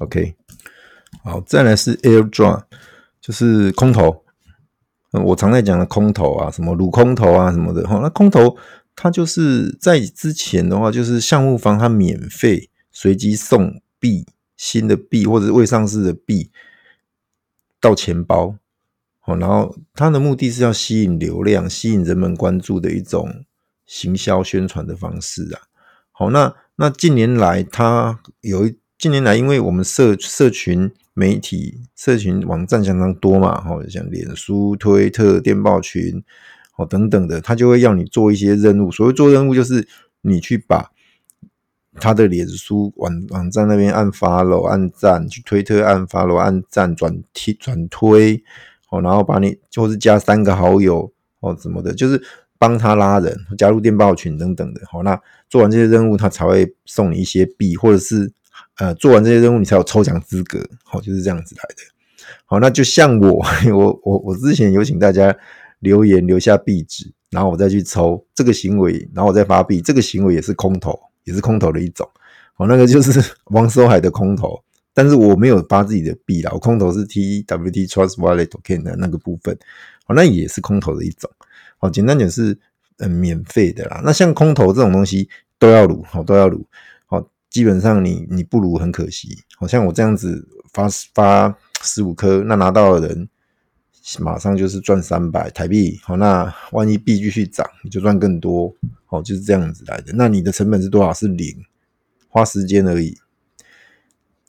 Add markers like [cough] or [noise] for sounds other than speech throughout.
OK，好，再来是 Airdrop，就是空投。嗯，我常在讲的空投啊，什么卤空投啊什么的。哈，那空投它就是在之前的话，就是项目方它免费随机送币，新的币或者未上市的币到钱包。好，然后它的目的是要吸引流量，吸引人们关注的一种行销宣传的方式啊。好，那那近年来它有一。近年来，因为我们社社群媒体、社群网站相当多嘛，哈，像脸书、推特、电报群，哦等等的，他就会要你做一些任务。所谓做任务，就是你去把他的脸书网网站那边按 follow、按赞，去推特按 follow、按赞、转贴、转推，哦，然后把你就是加三个好友，哦，什么的，就是帮他拉人，加入电报群等等的。好，那做完这些任务，他才会送你一些币，或者是。呃，做完这些任务，你才有抽奖资格，好，就是这样子来的。好，那就像我，[laughs] 我，我，我之前有请大家留言留下币址，然后我再去抽这个行为，然后我再发币，这个行为也是空投，也是空投的一种。好，那个就是 [laughs] 王守海的空投，但是我没有发自己的币啦，我空投是 TWT Trust Wallet Token 的那个部分，好，那也是空投的一种。好，简单点是嗯免费的啦。那像空投这种东西都要卤，好，都要卤。基本上你你不如很可惜，好像我这样子发发十五颗，那拿到的人马上就是赚三百台币，好，那万一币继续涨，你就赚更多，好，就是这样子来的。那你的成本是多少？是零，花时间而已，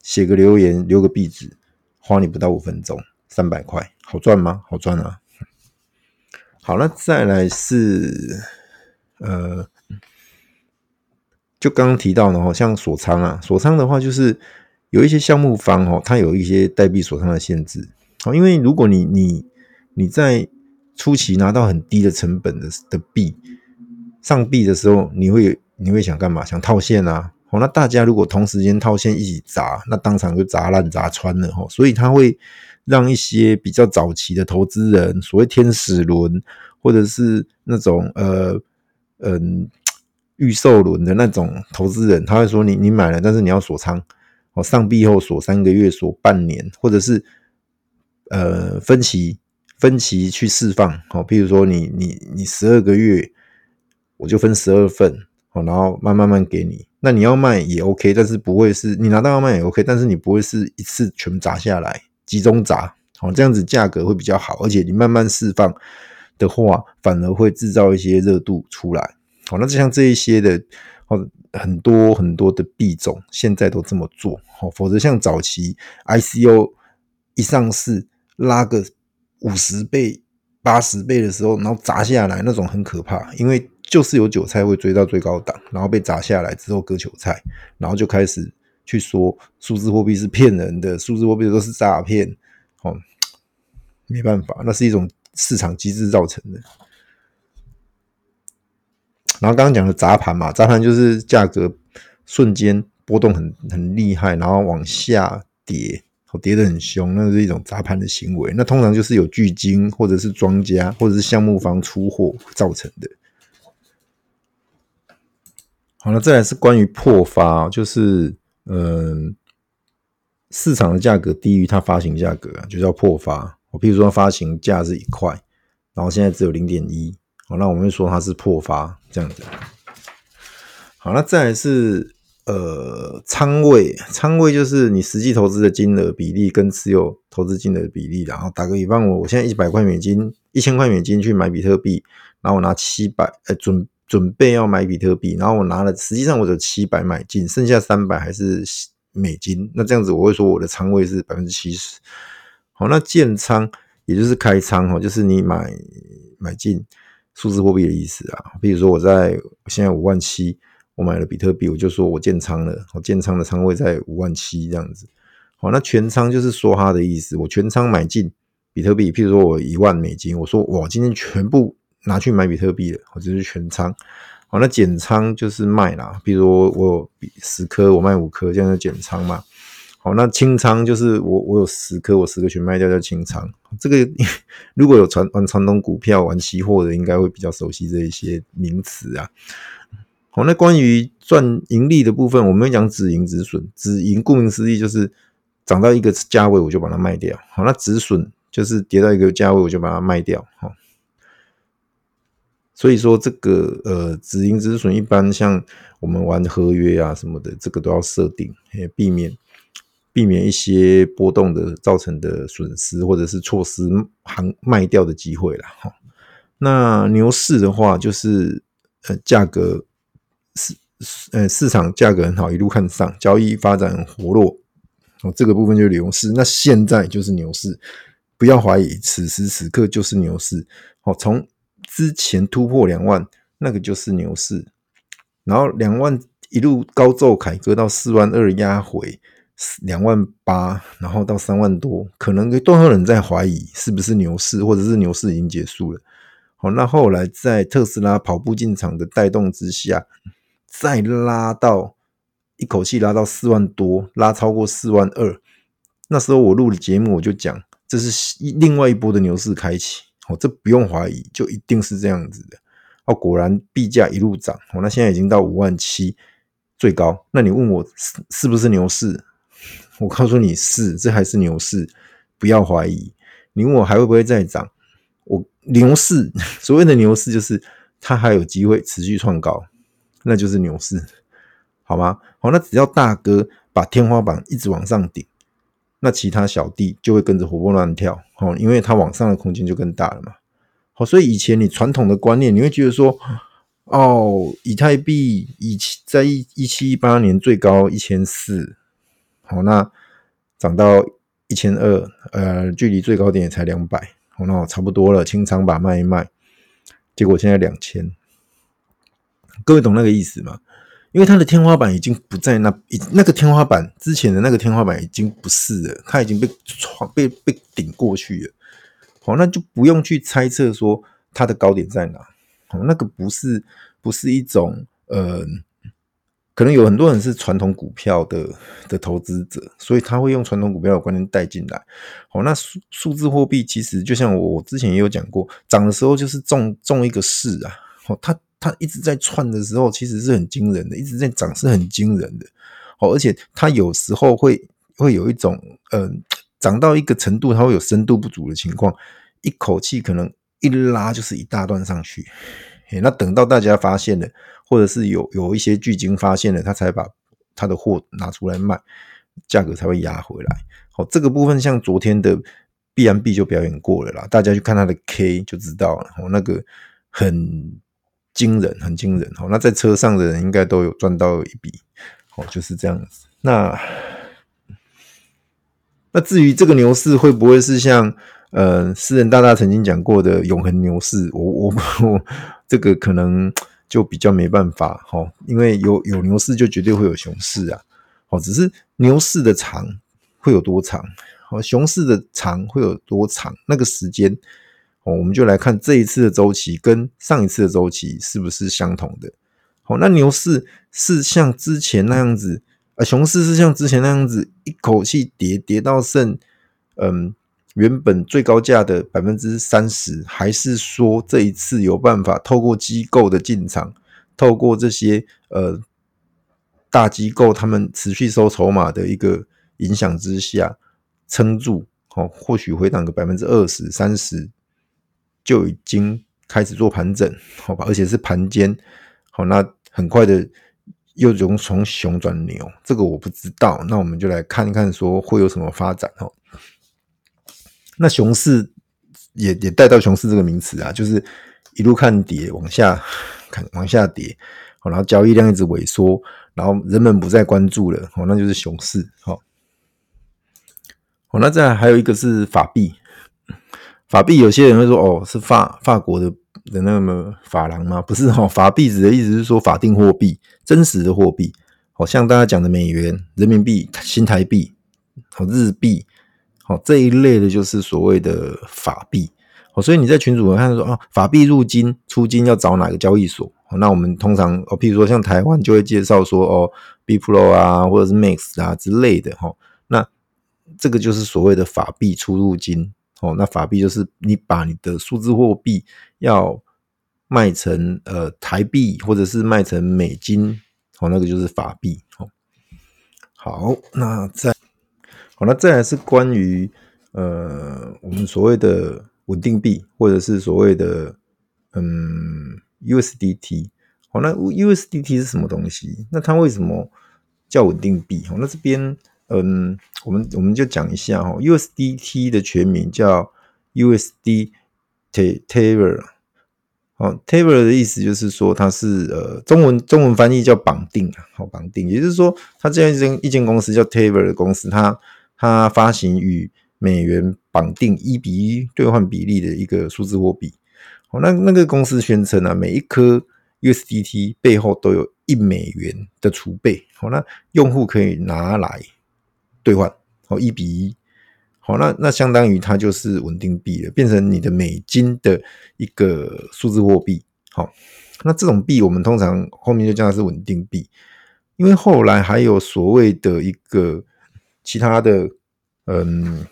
写个留言，留个币址，花你不到五分钟，三百块，好赚吗？好赚啊！好，那再来是呃。就刚刚提到的哈，像锁仓啊，锁仓的话就是有一些项目方哈，它有一些代币锁仓的限制。好，因为如果你你你在初期拿到很低的成本的的币上币的时候，你会你会想干嘛？想套现啊？好，那大家如果同时间套现一起砸，那当场就砸烂砸穿了哈。所以它会让一些比较早期的投资人，所谓天使轮或者是那种呃嗯。预售轮的那种投资人，他会说你：“你买了，但是你要锁仓哦，上币后锁三个月，锁半年，或者是呃分期分期去释放哦。譬如说你你你十二个月，我就分十二份哦，然后慢慢慢给你。那你要卖也 OK，但是不会是你拿到要卖也 OK，但是你不会是一次全砸下来，集中砸哦，这样子价格会比较好，而且你慢慢释放的话，反而会制造一些热度出来。”好，那就像这一些的，哦，很多很多的币种现在都这么做，好，否则像早期 ICO 一上市拉个五十倍、八十倍的时候，然后砸下来那种很可怕，因为就是有韭菜会追到最高档，然后被砸下来之后割韭菜，然后就开始去说数字货币是骗人的，数字货币都是诈骗，哦，没办法，那是一种市场机制造成的。然后刚刚讲的砸盘嘛，砸盘就是价格瞬间波动很很厉害，然后往下跌，跌得很凶，那是一种砸盘的行为。那通常就是有巨鲸或者是庄家或者是项目方出货造成的。好了，再来是关于破发，就是嗯，市场的价格低于它发行价格，就叫破发。我譬如说发行价是一块，然后现在只有零点一。好，那我们就说它是破发这样子。好，那再来是呃仓位，仓位就是你实际投资的金额比例跟持有投资金额的比例。然后打个比方，我我现在一百块美金，一千块美金去买比特币，然后我拿七百，呃准准备要买比特币，然后我拿了，实际上我有七百买进，剩下三百还是美金。那这样子我会说我的仓位是百分之七十。好，那建仓也就是开仓哈，就是你买买进。数字货币的意思啊，比如说我在现在五万七，我买了比特币，我就说我建仓了，我建仓的仓位在五万七这样子。好，那全仓就是说它的意思，我全仓买进比特币，譬如说我一万美金，我说哇，今天全部拿去买比特币了，我就是全仓。好，那减仓就是卖啦，比如说我有十颗，我卖五颗，这样就减仓嘛。好，那清仓就是我我有十颗，我十个全卖掉叫清仓。这个如果有传玩传统股票、玩期货的，应该会比较熟悉这一些名词啊。好，那关于赚盈利的部分，我们讲止盈止损。止盈顾名思义就是涨到一个价位我就把它卖掉，好，那止损就是跌到一个价位我就把它卖掉，好。所以说这个呃止盈止损一般像我们玩合约啊什么的，这个都要设定，避免避免一些波动的造成的损失，或者是错失行卖掉的机会了哈。那牛市的话，就是呃价格市呃市场价格很好，一路看上，交易发展很活络，哦这个部分就是牛市。那现在就是牛市，不要怀疑，此时此刻就是牛市。好，从之前突破两万，那个就是牛市，然后两万一路高奏凯歌到四万二压回两万八，然后到三万多，可能都有人在怀疑是不是牛市，或者是牛市已经结束了。好，那后来在特斯拉跑步进场的带动之下，再拉到一口气拉到四万多，拉超过四万二，那时候我录的节目我就讲，这是另外一波的牛市开启。哦，这不用怀疑，就一定是这样子的。哦，果然币价一路涨，哦，那现在已经到五万七最高。那你问我是是不是牛市？我告诉你是，这还是牛市，不要怀疑。你问我还会不会再涨？我牛市，[laughs] 所谓的牛市就是它还有机会持续创高，那就是牛市，好吗？好，那只要大哥把天花板一直往上顶。那其他小弟就会跟着活蹦乱跳，哦，因为他往上的空间就更大了嘛，好，所以以前你传统的观念，你会觉得说，哦，以太币以在一一七一八年最高一千四，好，那涨到一千二，呃，距离最高点也才两百，好，那差不多了，清仓吧卖一卖，结果现在两千，各位懂那个意思吗？因为它的天花板已经不在那，那个天花板之前的那个天花板已经不是了，它已经被闯被被顶过去了。好，那就不用去猜测说它的高点在哪。好，那个不是不是一种呃，可能有很多人是传统股票的的投资者，所以他会用传统股票的观念带进来。好，那数数字货币其实就像我之前也有讲过，涨的时候就是中中一个势啊。好，它。它一直在窜的时候，其实是很惊人的；一直在涨是很惊人的。哦，而且它有时候会会有一种，嗯、涨到一个程度，它会有深度不足的情况，一口气可能一拉就是一大段上去。那等到大家发现了，或者是有有一些巨鲸发现了，他才把他的货拿出来卖，价格才会压回来。好，这个部分像昨天的 B M B 就表演过了啦，大家去看它的 K 就知道了。哦，那个很。惊人，很惊人。好，那在车上的人应该都有赚到一笔。好，就是这样子。那那至于这个牛市会不会是像呃诗人大大曾经讲过的永恒牛市？我我我这个可能就比较没办法。哈，因为有有牛市就绝对会有熊市啊。好，只是牛市的长会有多长？好，熊市的长会有多长？那个时间。哦，我们就来看这一次的周期跟上一次的周期是不是相同的。好，那牛市是像之前那样子，呃，熊市是像之前那样子一口气跌跌到剩，嗯，原本最高价的百分之三十，还是说这一次有办法透过机构的进场，透过这些呃大机构他们持续收筹码的一个影响之下撑住？好，或许回档个百分之二十、三十。就已经开始做盘整，好吧，而且是盘间，好，那很快的又从从熊转牛，这个我不知道，那我们就来看一看，说会有什么发展哦。那熊市也也带到熊市这个名词啊，就是一路看跌，往下看，往下跌，好，然后交易量一直萎缩，然后人们不再关注了，好，那就是熊市，好，好，那再还有一个是法币。法币有些人会说哦，是法法国的的那么法郎吗？不是哈，法币指的意思是说法定货币，真实的货币。好像大家讲的美元、人民币、新台币、好日币，哦这一类的就是所谓的法币。哦，所以你在群组看说啊，法币入金出金要找哪个交易所？那我们通常哦，譬如说像台湾就会介绍说哦，BPRO 啊，或者是 Max 啊之类的哈。那这个就是所谓的法币出入金。哦，那法币就是你把你的数字货币要卖成呃台币，或者是卖成美金，哦，那个就是法币。哦，好，那在好，那再来是关于呃我们所谓的稳定币，或者是所谓的嗯 USDT。好，那 USDT 是什么东西？那它为什么叫稳定币？好，那这边嗯，我们我们就讲一下哈，USDT 的全名叫 USD Tether。好，Tether 的意思就是说它是呃中文中文翻译叫绑定啊，好绑定，也就是说它这样一间一间公司叫 Tether 的公司，它它发行与美元绑定一比一兑换比例的一个数字货币。好，那那个公司宣称啊，每一颗 USDT 背后都有一美元的储备，好，那用户可以拿来兑换，好，一比一，好，那那相当于它就是稳定币了，变成你的美金的一个数字货币，好，那这种币我们通常后面就叫它是稳定币，因为后来还有所谓的一个其他的，嗯，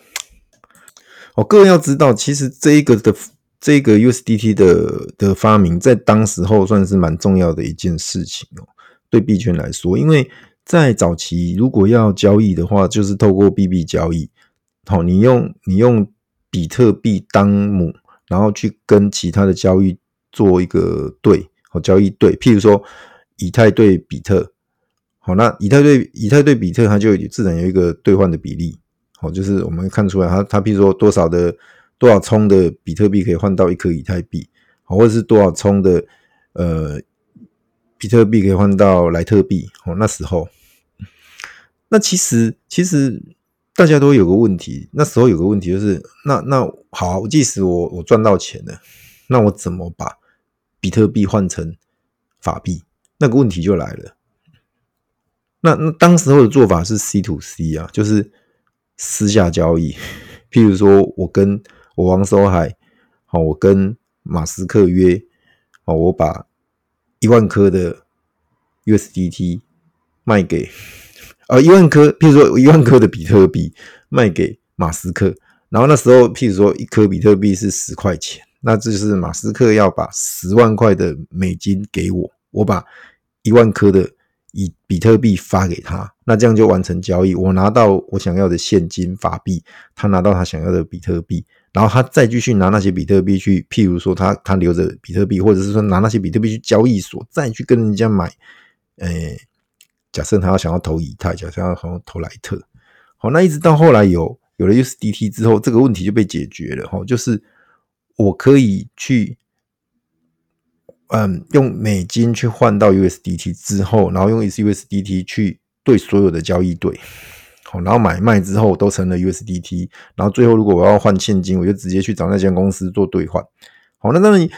哦，各位要知道，其实这一个的。这个 USDT 的的发明，在当时候算是蛮重要的一件事情哦。对币圈来说，因为在早期如果要交易的话，就是透过币币交易。好，你用你用比特币当母，然后去跟其他的交易做一个对，好，交易对。譬如说以太对比特，好，那以太对以太对比特，它就自然有一个兑换的比例。好，就是我们看出来它，它它譬如说多少的。多少聪的比特币可以换到一颗以太币，好或者是多少聪的呃比特币可以换到莱特币？哦，那时候，那其实其实大家都有个问题，那时候有个问题就是，那那好，即使我我赚到钱了，那我怎么把比特币换成法币？那个问题就来了。那那当时候的做法是 C to C 啊，就是私下交易，譬如说我跟我王守海，好，我跟马斯克约，好，我把一万颗的 USDT 卖给，呃，一万颗，譬如说一万颗的比特币卖给马斯克，然后那时候，譬如说一颗比特币是十块钱，那这就是马斯克要把十万块的美金给我，我把一万颗的以比特币发给他，那这样就完成交易，我拿到我想要的现金法币，他拿到他想要的比特币。然后他再继续拿那些比特币去，譬如说他他留着比特币，或者是说拿那些比特币去交易所，再去跟人家买。诶，假设他要想要投以太，假设他要想要投莱特，好，那一直到后来有有了 USDT 之后，这个问题就被解决了。哈，就是我可以去，嗯，用美金去换到 USDT 之后，然后用 USDT 去对所有的交易对。好，然后买卖之后都成了 USDT，然后最后如果我要换现金，我就直接去找那间公司做兑换。好，那当然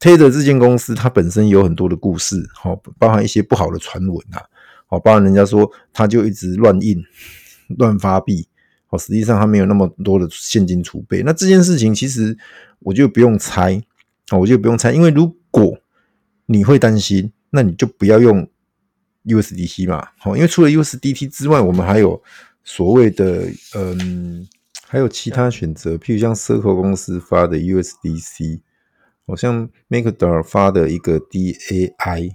，Tether 这间公司它本身有很多的故事，好，包含一些不好的传闻啊，好，包含人家说他就一直乱印、乱发币，好，实际上他没有那么多的现金储备。那这件事情其实我就不用猜，我就不用猜，因为如果你会担心，那你就不要用。USDT 嘛，好，因为除了 USDT 之外，我们还有所谓的嗯，还有其他选择，譬如像 Circle 公司发的 USDC，好像 MakerDAO 发的一个 DAI，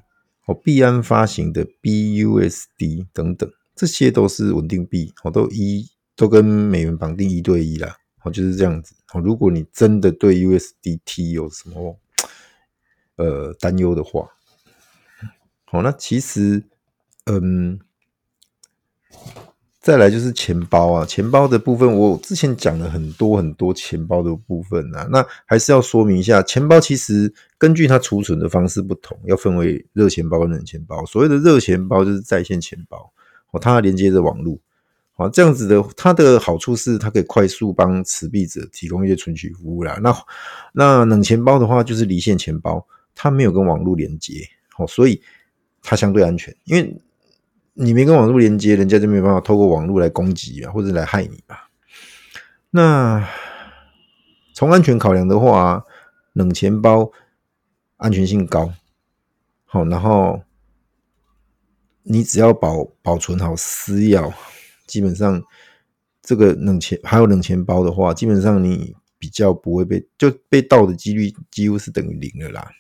哦，币安发行的 BUSD 等等，这些都是稳定币，好，都一都跟美元绑定一对一啦，好，就是这样子。好，如果你真的对 USDT 有什么呃担忧的话，好，那其实。嗯，再来就是钱包啊，钱包的部分我之前讲了很多很多钱包的部分啊，那还是要说明一下，钱包其实根据它储存的方式不同，要分为热钱包跟冷钱包。所谓的热钱包就是在线钱包，哦，它连接着网络，好，这样子的，它的好处是它可以快速帮持币者提供一些存取服务啦。那那冷钱包的话就是离线钱包，它没有跟网络连接，好，所以它相对安全，因为。你没跟网络连接，人家就没有办法透过网络来攻击啊，或者来害你吧。那从安全考量的话，冷钱包安全性高，好，然后你只要保保存好私钥，基本上这个冷钱还有冷钱包的话，基本上你比较不会被就被盗的几率几乎是等于零了啦。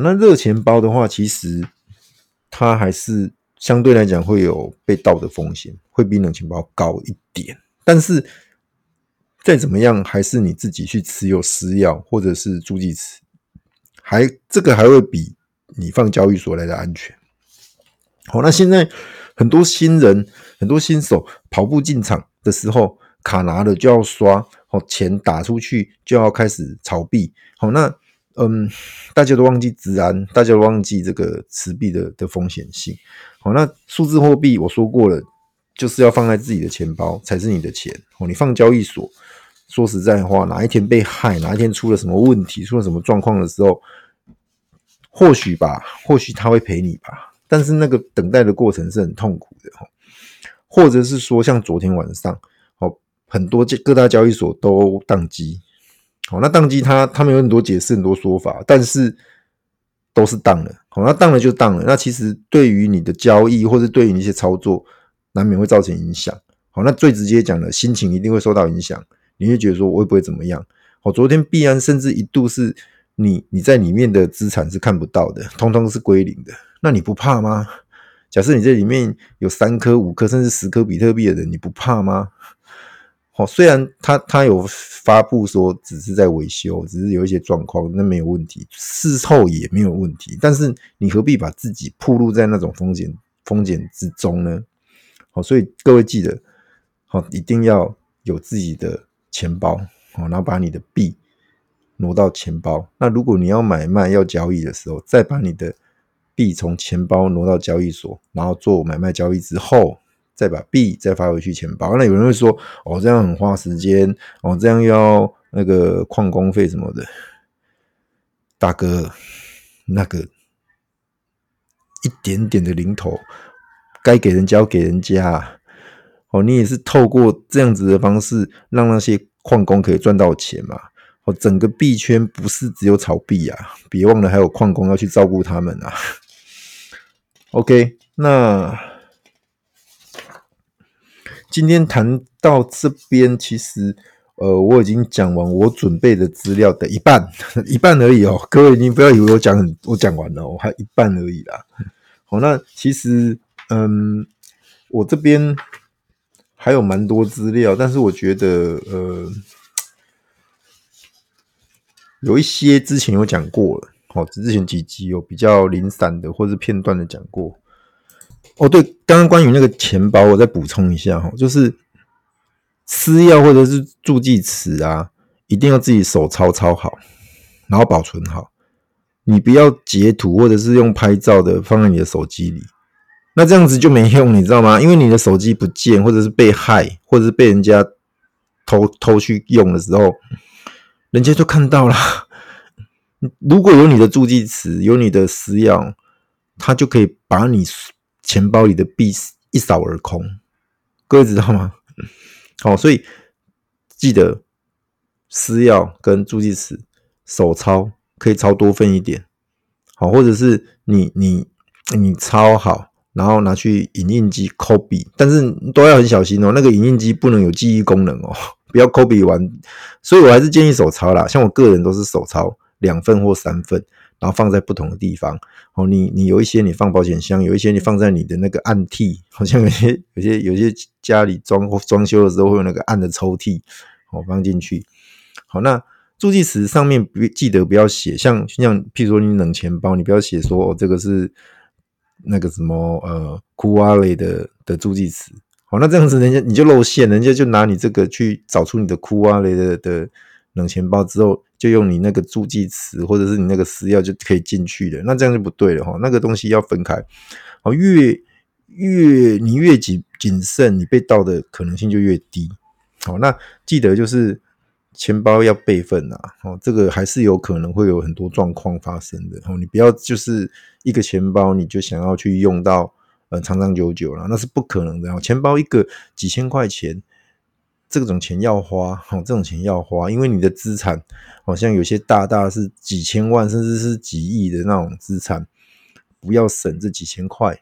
那热钱包的话，其实它还是。相对来讲会有被盗的风险，会比冷钱包高一点。但是再怎么样，还是你自己去持有私钥或者是助记词，还这个还会比你放交易所来的安全。好，那现在很多新人、很多新手跑步进场的时候，卡拿了就要刷，好，钱打出去就要开始炒币。好，那嗯，大家都忘记资安，大家都忘记这个持币的的风险性。好，那数字货币我说过了，就是要放在自己的钱包才是你的钱。哦，你放交易所，说实在话，哪一天被害，哪一天出了什么问题，出了什么状况的时候，或许吧，或许他会赔你吧。但是那个等待的过程是很痛苦的，或者是说像昨天晚上，哦，很多各大交易所都宕机，好，那宕机它他们有很多解释，很多说法，但是都是宕了，好，那宕了就宕了，那其实对于你的交易或者对于一些操作，难免会造成影响，好，那最直接讲的，心情一定会受到影响，你会觉得说我会不会怎么样？好，昨天必然甚至一度是你你在里面的资产是看不到的，通通是归零的。那你不怕吗？[laughs] 假设你这里面有三颗、五颗，甚至十颗比特币的人，你不怕吗？好，虽然他他有发布说只是在维修，只是有一些状况，那没有问题，事后也没有问题。但是你何必把自己暴露在那种风险风险之中呢？好，所以各位记得，好，一定要有自己的钱包，好，然后把你的币挪到钱包。那如果你要买卖、要交易的时候，再把你的币从钱包挪到交易所，然后做买卖交易之后，再把币再发回去钱包。那有人会说：“哦，这样很花时间，哦，这样要那个矿工费什么的。”大哥，那个一点点的零头，该给人家要给人家。哦，你也是透过这样子的方式，让那些矿工可以赚到钱嘛。哦，整个币圈不是只有炒币啊，别忘了还有矿工要去照顾他们啊。OK，那今天谈到这边，其实呃，我已经讲完我准备的资料的一半，[laughs] 一半而已哦。各位，你不要以为我讲很，我讲完了，我还一半而已啦。[laughs] 好，那其实嗯，我这边还有蛮多资料，但是我觉得呃，有一些之前有讲过了。哦，之前几集有比较零散的或是片段的讲过。哦，对，刚刚关于那个钱包，我再补充一下哈，就是私钥或者是助记词啊，一定要自己手抄抄好，然后保存好。你不要截图或者是用拍照的放在你的手机里，那这样子就没用，你知道吗？因为你的手机不见，或者是被害，或者是被人家偷偷去用的时候，人家就看到了。如果有你的助记词，有你的私钥，他就可以把你钱包里的币一扫而空。各位知道吗？好，[laughs] 所以记得私钥跟助记词手抄可以抄多份一点。好，或者是你你你抄好，然后拿去影印机抠笔，但是都要很小心哦。那个影印机不能有记忆功能哦，[laughs] 不要抠笔完。所以我还是建议手抄啦。像我个人都是手抄。两份或三份，然后放在不同的地方。哦，你你有一些你放保险箱，有一些你放在你的那个暗屉，好像有些有些有些家里装装修的时候会有那个暗的抽屉，哦，放进去。好，那助记词上面不记得不要写，像像譬如说你冷钱包，你不要写说哦这个是那个什么呃酷瓦雷的的助记词。好，那这样子人家你就露馅，人家就拿你这个去找出你的酷瓦雷的的冷钱包之后。就用你那个助记词或者是你那个私钥就可以进去的，那这样就不对了哈。那个东西要分开，哦，越越你越谨谨慎，你被盗的可能性就越低。好，那记得就是钱包要备份啊，哦，这个还是有可能会有很多状况发生的。哦，你不要就是一个钱包你就想要去用到呃长长久久了，那是不可能的。钱包一个几千块钱。这种钱要花，好，这种钱要花，因为你的资产好像有些大大是几千万，甚至是几亿的那种资产，不要省这几千块。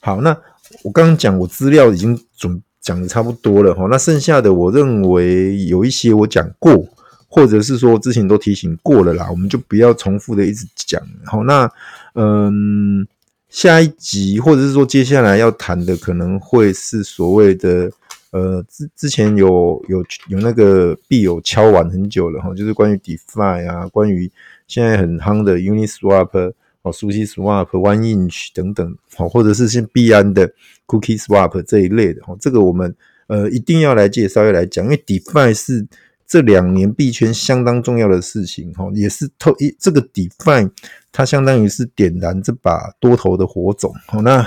好，那我刚刚讲，我资料已经准讲的差不多了哈，那剩下的我认为有一些我讲过，或者是说之前都提醒过了啦，我们就不要重复的一直讲。好，那嗯，下一集或者是说接下来要谈的，可能会是所谓的呃之之前有有有那个币友敲完很久了哈，就是关于 DeFi 啊，关于现在很夯的 Uniswap 哦 sushi swap one inch 等等，好，或者是像币安的 Cookie Swap 这一类的哈，这个我们呃一定要来介绍要来讲，因为 DeFi 是。这两年币圈相当重要的事情，哈，也是透一这个 DeFi，它相当于是点燃这把多头的火种，好，那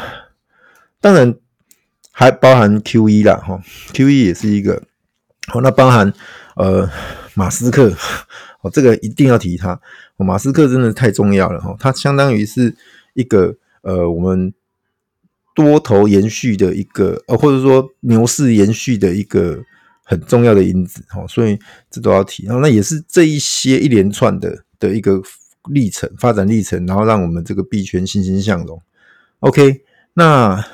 当然还包含 QE 啦，哈，QE 也是一个，好，那包含呃马斯克，[laughs] 哦，这个一定要提他，马斯克真的太重要了，哈，它相当于是一个呃我们多头延续的一个，呃或者说牛市延续的一个。很重要的因子，哈，所以这都要提。然后，那也是这一些一连串的的一个历程、发展历程，然后让我们这个币圈欣欣向荣。OK，那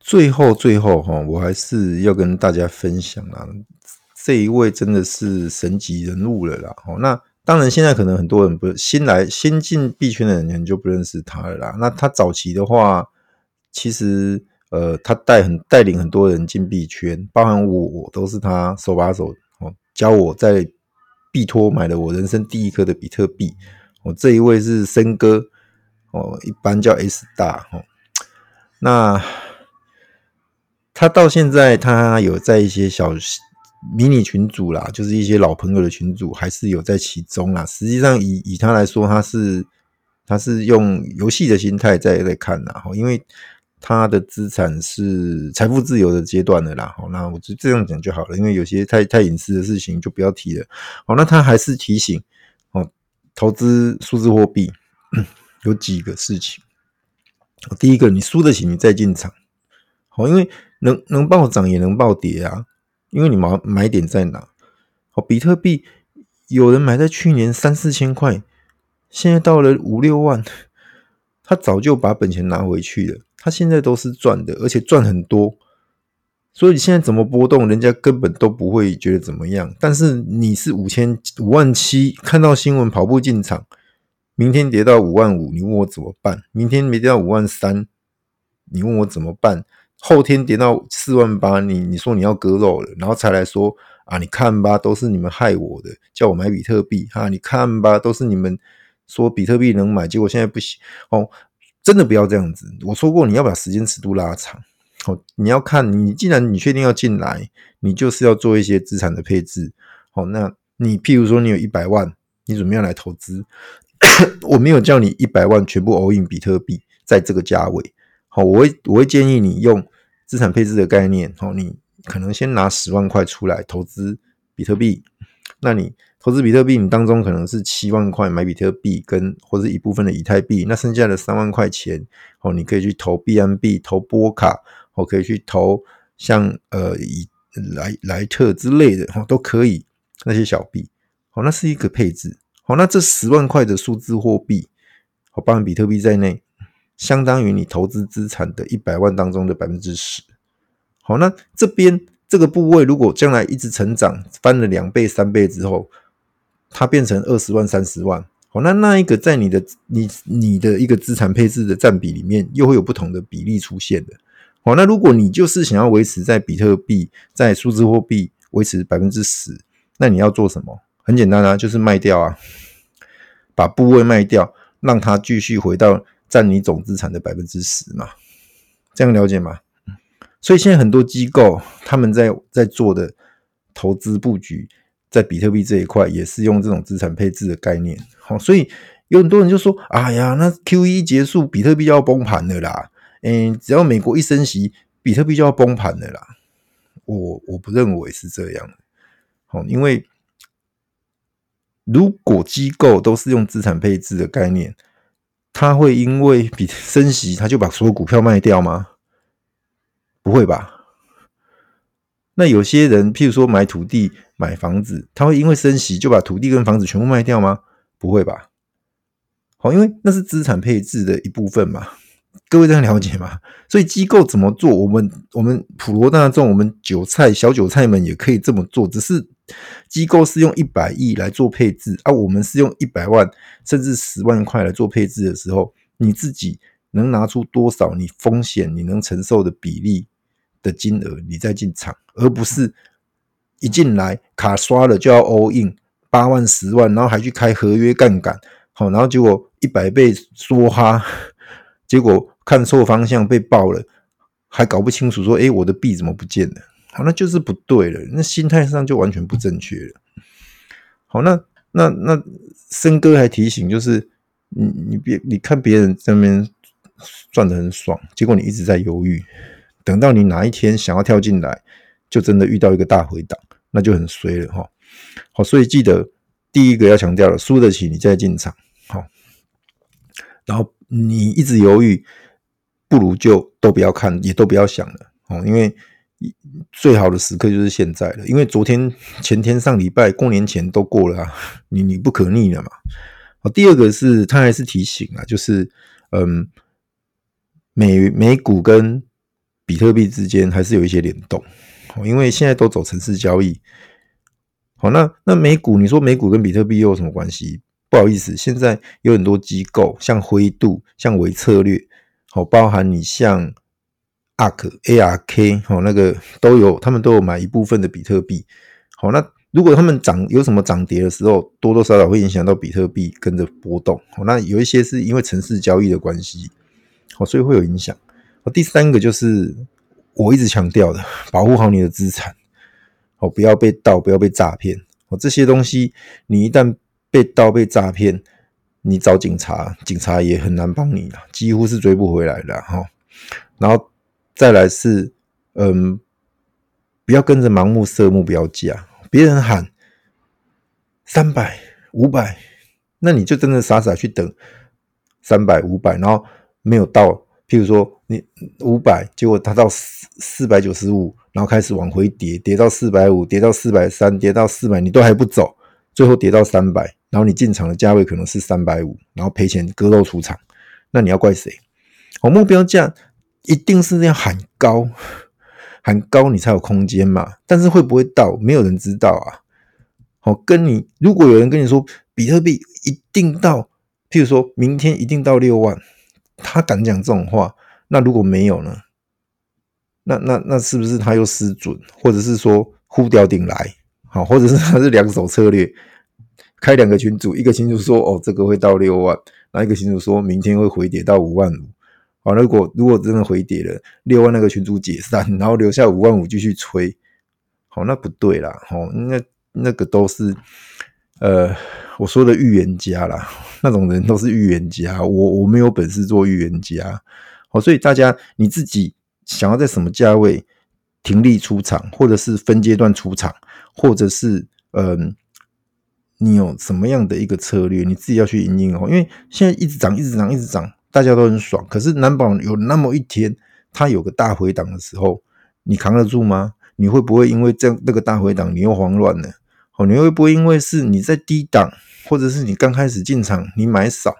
最后最后哈，我还是要跟大家分享啊，这一位真的是神级人物了啦。哦，那当然现在可能很多人不新来新进币圈的人就不认识他了啦。那他早期的话，其实。呃，他带很带领很多人进币圈，包含我，我都是他手把手哦，教我在币托买了我人生第一颗的比特币。哦，这一位是森哥哦，一般叫 S 大哦。那他到现在，他有在一些小迷你群组啦，就是一些老朋友的群组，还是有在其中啦。实际上以，以他来说，他是他是用游戏的心态在在看啦，因为。他的资产是财富自由的阶段的啦，好，那我就这样讲就好了，因为有些太太隐私的事情就不要提了。好，那他还是提醒哦，投资数字货币有几个事情。第一个，你输得起你再进场，好，因为能能暴涨也能暴跌啊，因为你买买点在哪？好，比特币有人买在去年三四千块，现在到了五六万，他早就把本钱拿回去了。他现在都是赚的，而且赚很多，所以现在怎么波动，人家根本都不会觉得怎么样。但是你是五千五万七，看到新闻跑步进场，明天跌到五万五，你问我怎么办？明天没跌到五万三，你问我怎么办？后天跌到四万八，你你说你要割肉了，然后才来说啊，你看吧，都是你们害我的，叫我买比特币哈，你看吧，都是你们说比特币能买，结果现在不行哦。真的不要这样子。我说过，你要把时间尺度拉长。好，你要看你，既然你确定要进来，你就是要做一些资产的配置。好，那你譬如说你有一百万，你准备要来投资，[coughs] 我没有叫你一百万全部 all in 比特币，在这个价位。好，我会我会建议你用资产配置的概念。好，你可能先拿十万块出来投资比特币，那你。投资比特币，你当中可能是七万块买比特币，跟或者一部分的以太币，那剩下的三万块钱，哦，你可以去投 BNB，投波卡，哦，可以去投像呃以莱莱特之类的，哦，都可以那些小币，哦，那是一个配置，哦，那这十万块的数字货币，哦，包含比特币在内，相当于你投资资产的一百万当中的百分之十，好，那这边这个部位如果将来一直成长，翻了两倍三倍之后。它变成二十万、三十万，好，那那一个在你的你你的一个资产配置的占比里面，又会有不同的比例出现的，好，那如果你就是想要维持在比特币、在数字货币维持百分之十，那你要做什么？很简单啊，就是卖掉啊，把部位卖掉，让它继续回到占你总资产的百分之十嘛，这样了解吗？所以现在很多机构他们在在做的投资布局。在比特币这一块也是用这种资产配置的概念，好，所以有很多人就说：“哎呀，那 QE 结束，比特币就要崩盘了啦！”嗯，只要美国一升息，比特币就要崩盘了啦。我我不认为是这样，好，因为如果机构都是用资产配置的概念，他会因为比升息，他就把所有股票卖掉吗？不会吧？那有些人，譬如说买土地、买房子，他会因为升息就把土地跟房子全部卖掉吗？不会吧。好，因为那是资产配置的一部分嘛。各位这样了解吗？所以机构怎么做，我们我们普罗大众，我们韭菜小韭菜们也可以这么做。只是机构是用一百亿来做配置，而、啊、我们是用一百万甚至十万块来做配置的时候，你自己能拿出多少你风险你能承受的比例的金额，你再进场，而不是一进来卡刷了就要 all in 八万十万，然后还去开合约杠杆，好，然后结果一百倍梭哈，结果看错方向被爆了，还搞不清楚说，诶，我的币怎么不见了？好，那就是不对了，那心态上就完全不正确了。好，那那那森哥还提醒，就是你你别你看别人在那边赚得很爽，结果你一直在犹豫，等到你哪一天想要跳进来，就真的遇到一个大回档，那就很衰了哈。好，所以记得第一个要强调了，输得起你再进场。好，然后你一直犹豫，不如就都不要看，也都不要想了哦，因为。最好的时刻就是现在了，因为昨天、前天、上礼拜、过年前都过了啊，[laughs] 你你不可逆了嘛。好，第二个是他还是提醒啊，就是嗯，美美股跟比特币之间还是有一些联动，因为现在都走城市交易。好，那那美股，你说美股跟比特币又有什么关系？不好意思，现在有很多机构，像灰度、像微策略，好，包含你像。ARK、ARK，好，那个都有，他们都有买一部分的比特币。好，那如果他们涨有什么涨跌的时候，多多少少会影响到比特币跟着波动。好，那有一些是因为城市交易的关系，好，所以会有影响。第三个就是我一直强调的，保护好你的资产，哦，不要被盗，不要被诈骗。哦，这些东西你一旦被盗、被诈骗，你找警察，警察也很难帮你了，几乎是追不回来的。哈，然后。再来是，嗯，不要跟着盲目设目标价，别人喊三百、五百，那你就真的傻傻去等三百、五百，然后没有到，譬如说你五百，结果它到四四百九十五，然后开始往回跌，跌到四百五，跌到四百三，跌到四百，你都还不走，最后跌到三百，然后你进场的价位可能是三百五，然后赔钱割肉出场，那你要怪谁？我目标价。一定是要喊高，喊高你才有空间嘛。但是会不会到，没有人知道啊。好，跟你如果有人跟你说比特币一定到，譬如说明天一定到六万，他敢讲这种话，那如果没有呢？那那那是不是他又失准，或者是说呼吊顶来？好，或者是他是两手策略，开两个群组，一个群组说哦这个会到六万，那一个群组说明天会回跌到五万五。好，如果如果真的回跌了，六万那个群组解散，然后留下五万五继续吹，好，那不对啦，好，那那个都是呃我说的预言家啦，那种人都是预言家，我我没有本事做预言家，好，所以大家你自己想要在什么价位停利出场，或者是分阶段出场，或者是嗯、你有什么样的一个策略，你自己要去因应哦，因为现在一直涨，一直涨，一直涨。大家都很爽，可是难保有那么一天，它有个大回档的时候，你扛得住吗？你会不会因为这样那个大回档，你又慌乱了？哦，你会不会因为是你在低档，或者是你刚开始进场，你买少，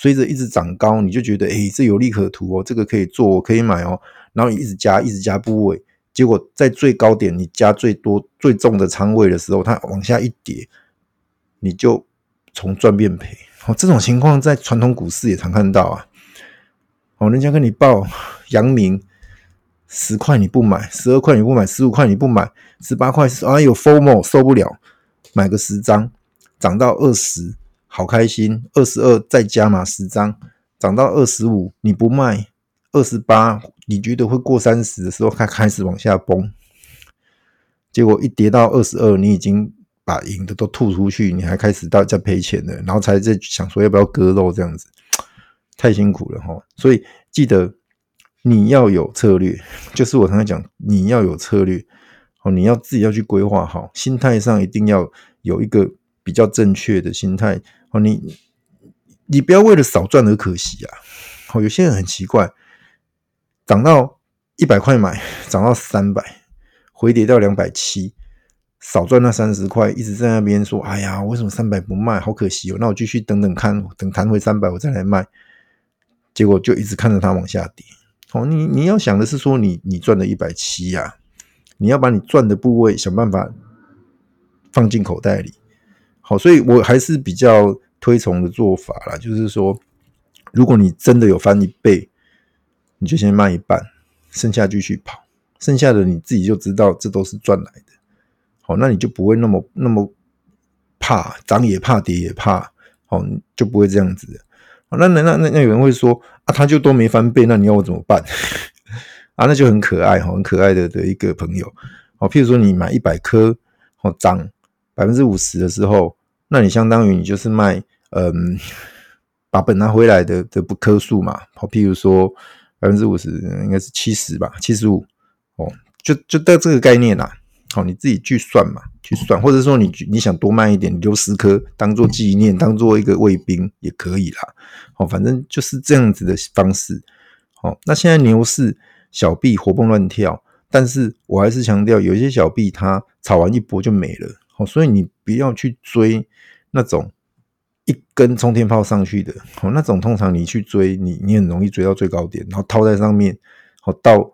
随着一直涨高，你就觉得诶、这有利可图哦，这个可以做，我可以买哦，然后你一直加，一直加部位，结果在最高点你加最多最重的仓位的时候，它往下一跌，你就从赚变赔。哦，这种情况在传统股市也常看到啊。哦，人家跟你报阳明十块你不买，十二块你不买，十五块你不买，十八块啊有 FOMO 受不了，买个十张，涨到二十，好开心，二十二再加码十张，涨到二十五你不卖，二十八你觉得会过三十的时候，它开始往下崩，结果一跌到二十二，你已经把赢的都吐出去，你还开始到在赔钱了，然后才在想说要不要割肉这样子。太辛苦了哈，所以记得你要有策略，就是我常常讲，你要有策略哦，你要自己要去规划好，心态上一定要有一个比较正确的心态哦，你你不要为了少赚而可惜啊，哦，有些人很奇怪，涨到一百块买，涨到三百，回跌到两百七，少赚那三十块，一直在那边说，哎呀，为什么三百不卖？好可惜哦，那我继续等等看，等弹回三百我再来卖。结果就一直看着它往下跌。好，你你要想的是说你，你你赚了一百七呀，你要把你赚的部位想办法放进口袋里。好，所以我还是比较推崇的做法啦，就是说，如果你真的有翻一倍，你就先卖一半，剩下继续跑，剩下的你自己就知道这都是赚来的。好，那你就不会那么那么怕涨也怕跌也怕，好，就不会这样子的。那那那那有人会说啊，他就都没翻倍，那你要我怎么办？[laughs] 啊，那就很可爱哈，很可爱的的一个朋友。好，譬如说你买一百颗，好涨百分之五十的时候，那你相当于你就是卖嗯。把本拿回来的的不颗数嘛，好，譬如说百分之五十，应该是七十吧，七十五哦，就就带这个概念啦，好，你自己去算嘛，去算，或者说你你想多卖一点，留十颗当做纪念，当做一个卫兵也可以啦，好，反正就是这样子的方式，好，那现在牛市小币活蹦乱跳，但是我还是强调，有一些小币它炒完一波就没了，好，所以你不要去追那种。一根冲天炮上去的，哦，那种通常你去追，你你很容易追到最高点，然后套在上面，好，到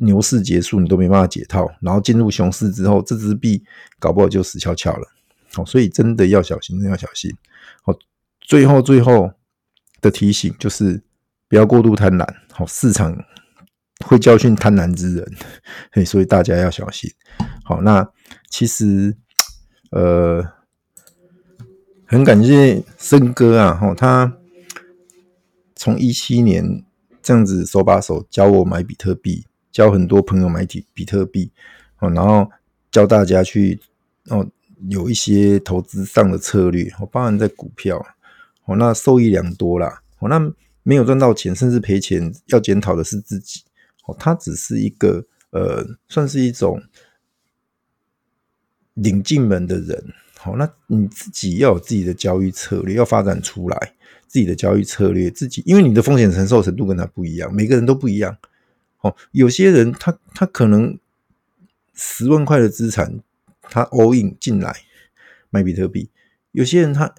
牛市结束你都没办法解套，然后进入熊市之后，这只币搞不好就死翘翘了，好，所以真的要小心，真的要小心，好，最后最后的提醒就是不要过度贪婪，好，市场会教训贪婪之人，[laughs] 嘿，所以大家要小心，好，那其实，呃。很感谢森哥啊，吼，他从一七年这样子手把手教我买比特币，教很多朋友买比比特币，哦，然后教大家去哦有一些投资上的策略，哦，包含在股票，哦，那受益良多啦，哦，那没有赚到钱，甚至赔钱，要检讨的是自己，哦，他只是一个呃，算是一种领进门的人。好，那你自己要有自己的交易策略，要发展出来自己的交易策略。自己因为你的风险承受程度跟他不一样，每个人都不一样。哦，有些人他他可能十万块的资产，他 all in 进来买比特币；有些人他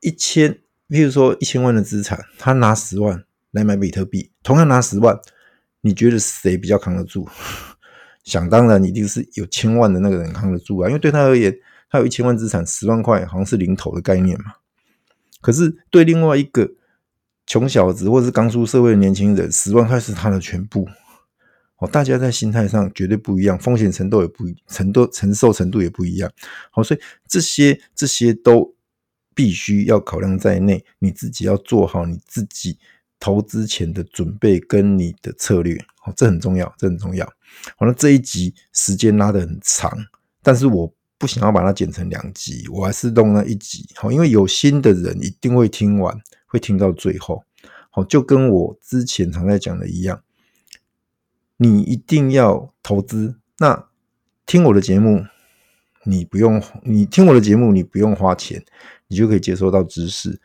一千，譬如说一千万的资产，他拿十万来买比特币，同样拿十万，你觉得谁比较扛得住？[laughs] 想当然，一定是有千万的那个人扛得住啊，因为对他而言。他有一千万资产，十万块好像是零头的概念嘛。可是对另外一个穷小子或者是刚出社会的年轻人，十万块是他的全部。哦，大家在心态上绝对不一样，风险程度也不一程度承受程度也不一样。好，所以这些这些都必须要考量在内。你自己要做好你自己投资前的准备跟你的策略。好，这很重要，这很重要。好，那这一集时间拉得很长，但是我。不想要把它剪成两集，我还是弄了一集。好，因为有心的人一定会听完，会听到最后。好，就跟我之前常在讲的一样，你一定要投资。那听我的节目，你不用，你听我的节目，你不用花钱，你就可以接收到知识。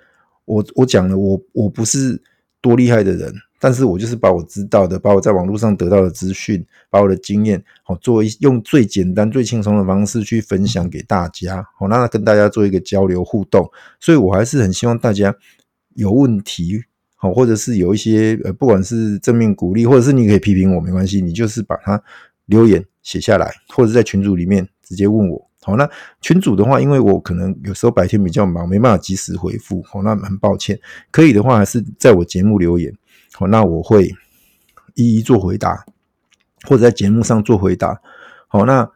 我我讲了，我我不是多厉害的人。但是我就是把我知道的，把我在网络上得到的资讯，把我的经验，好，做一用最简单、最轻松的方式去分享给大家，好，那跟大家做一个交流互动。所以我还是很希望大家有问题，好，或者是有一些呃，不管是正面鼓励，或者是你可以批评我，没关系，你就是把它留言写下来，或者在群组里面直接问我。好，那群主的话，因为我可能有时候白天比较忙，没办法及时回复，好，那很抱歉。可以的话，还是在我节目留言。好，那我会一一做回答，或者在节目上做回答。好，那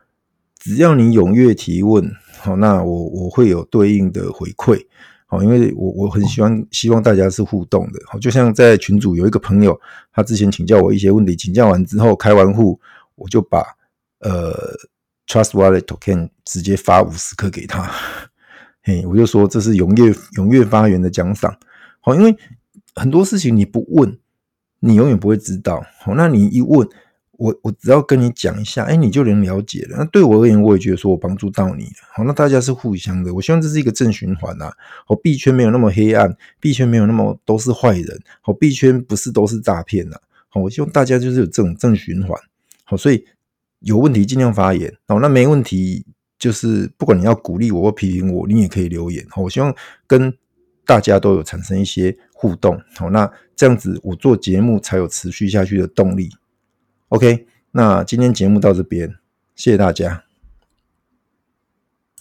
只要你踊跃提问，好，那我我会有对应的回馈。好，因为我我很喜欢希望大家是互动的。好，就像在群组有一个朋友，他之前请教我一些问题，请教完之后开完户，我就把呃 Trust Wallet Token 直接发五十颗给他。嘿，我就说这是踊跃踊跃发言的奖赏。好，因为很多事情你不问。你永远不会知道，好，那你一问我，我只要跟你讲一下，哎，你就能了解了。那对我而言，我也觉得说我帮助到你，好，那大家是互相的。我希望这是一个正循环啊，好，币圈没有那么黑暗，币圈没有那么都是坏人，好，币圈不是都是诈骗呐，好，我希望大家就是有这种正循环，好，所以有问题尽量发言，好，那没问题就是不管你要鼓励我或批评我，你也可以留言，好，我希望跟大家都有产生一些互动，好，那这样子我做节目才有持续下去的动力。OK，那今天节目到这边，谢谢大家。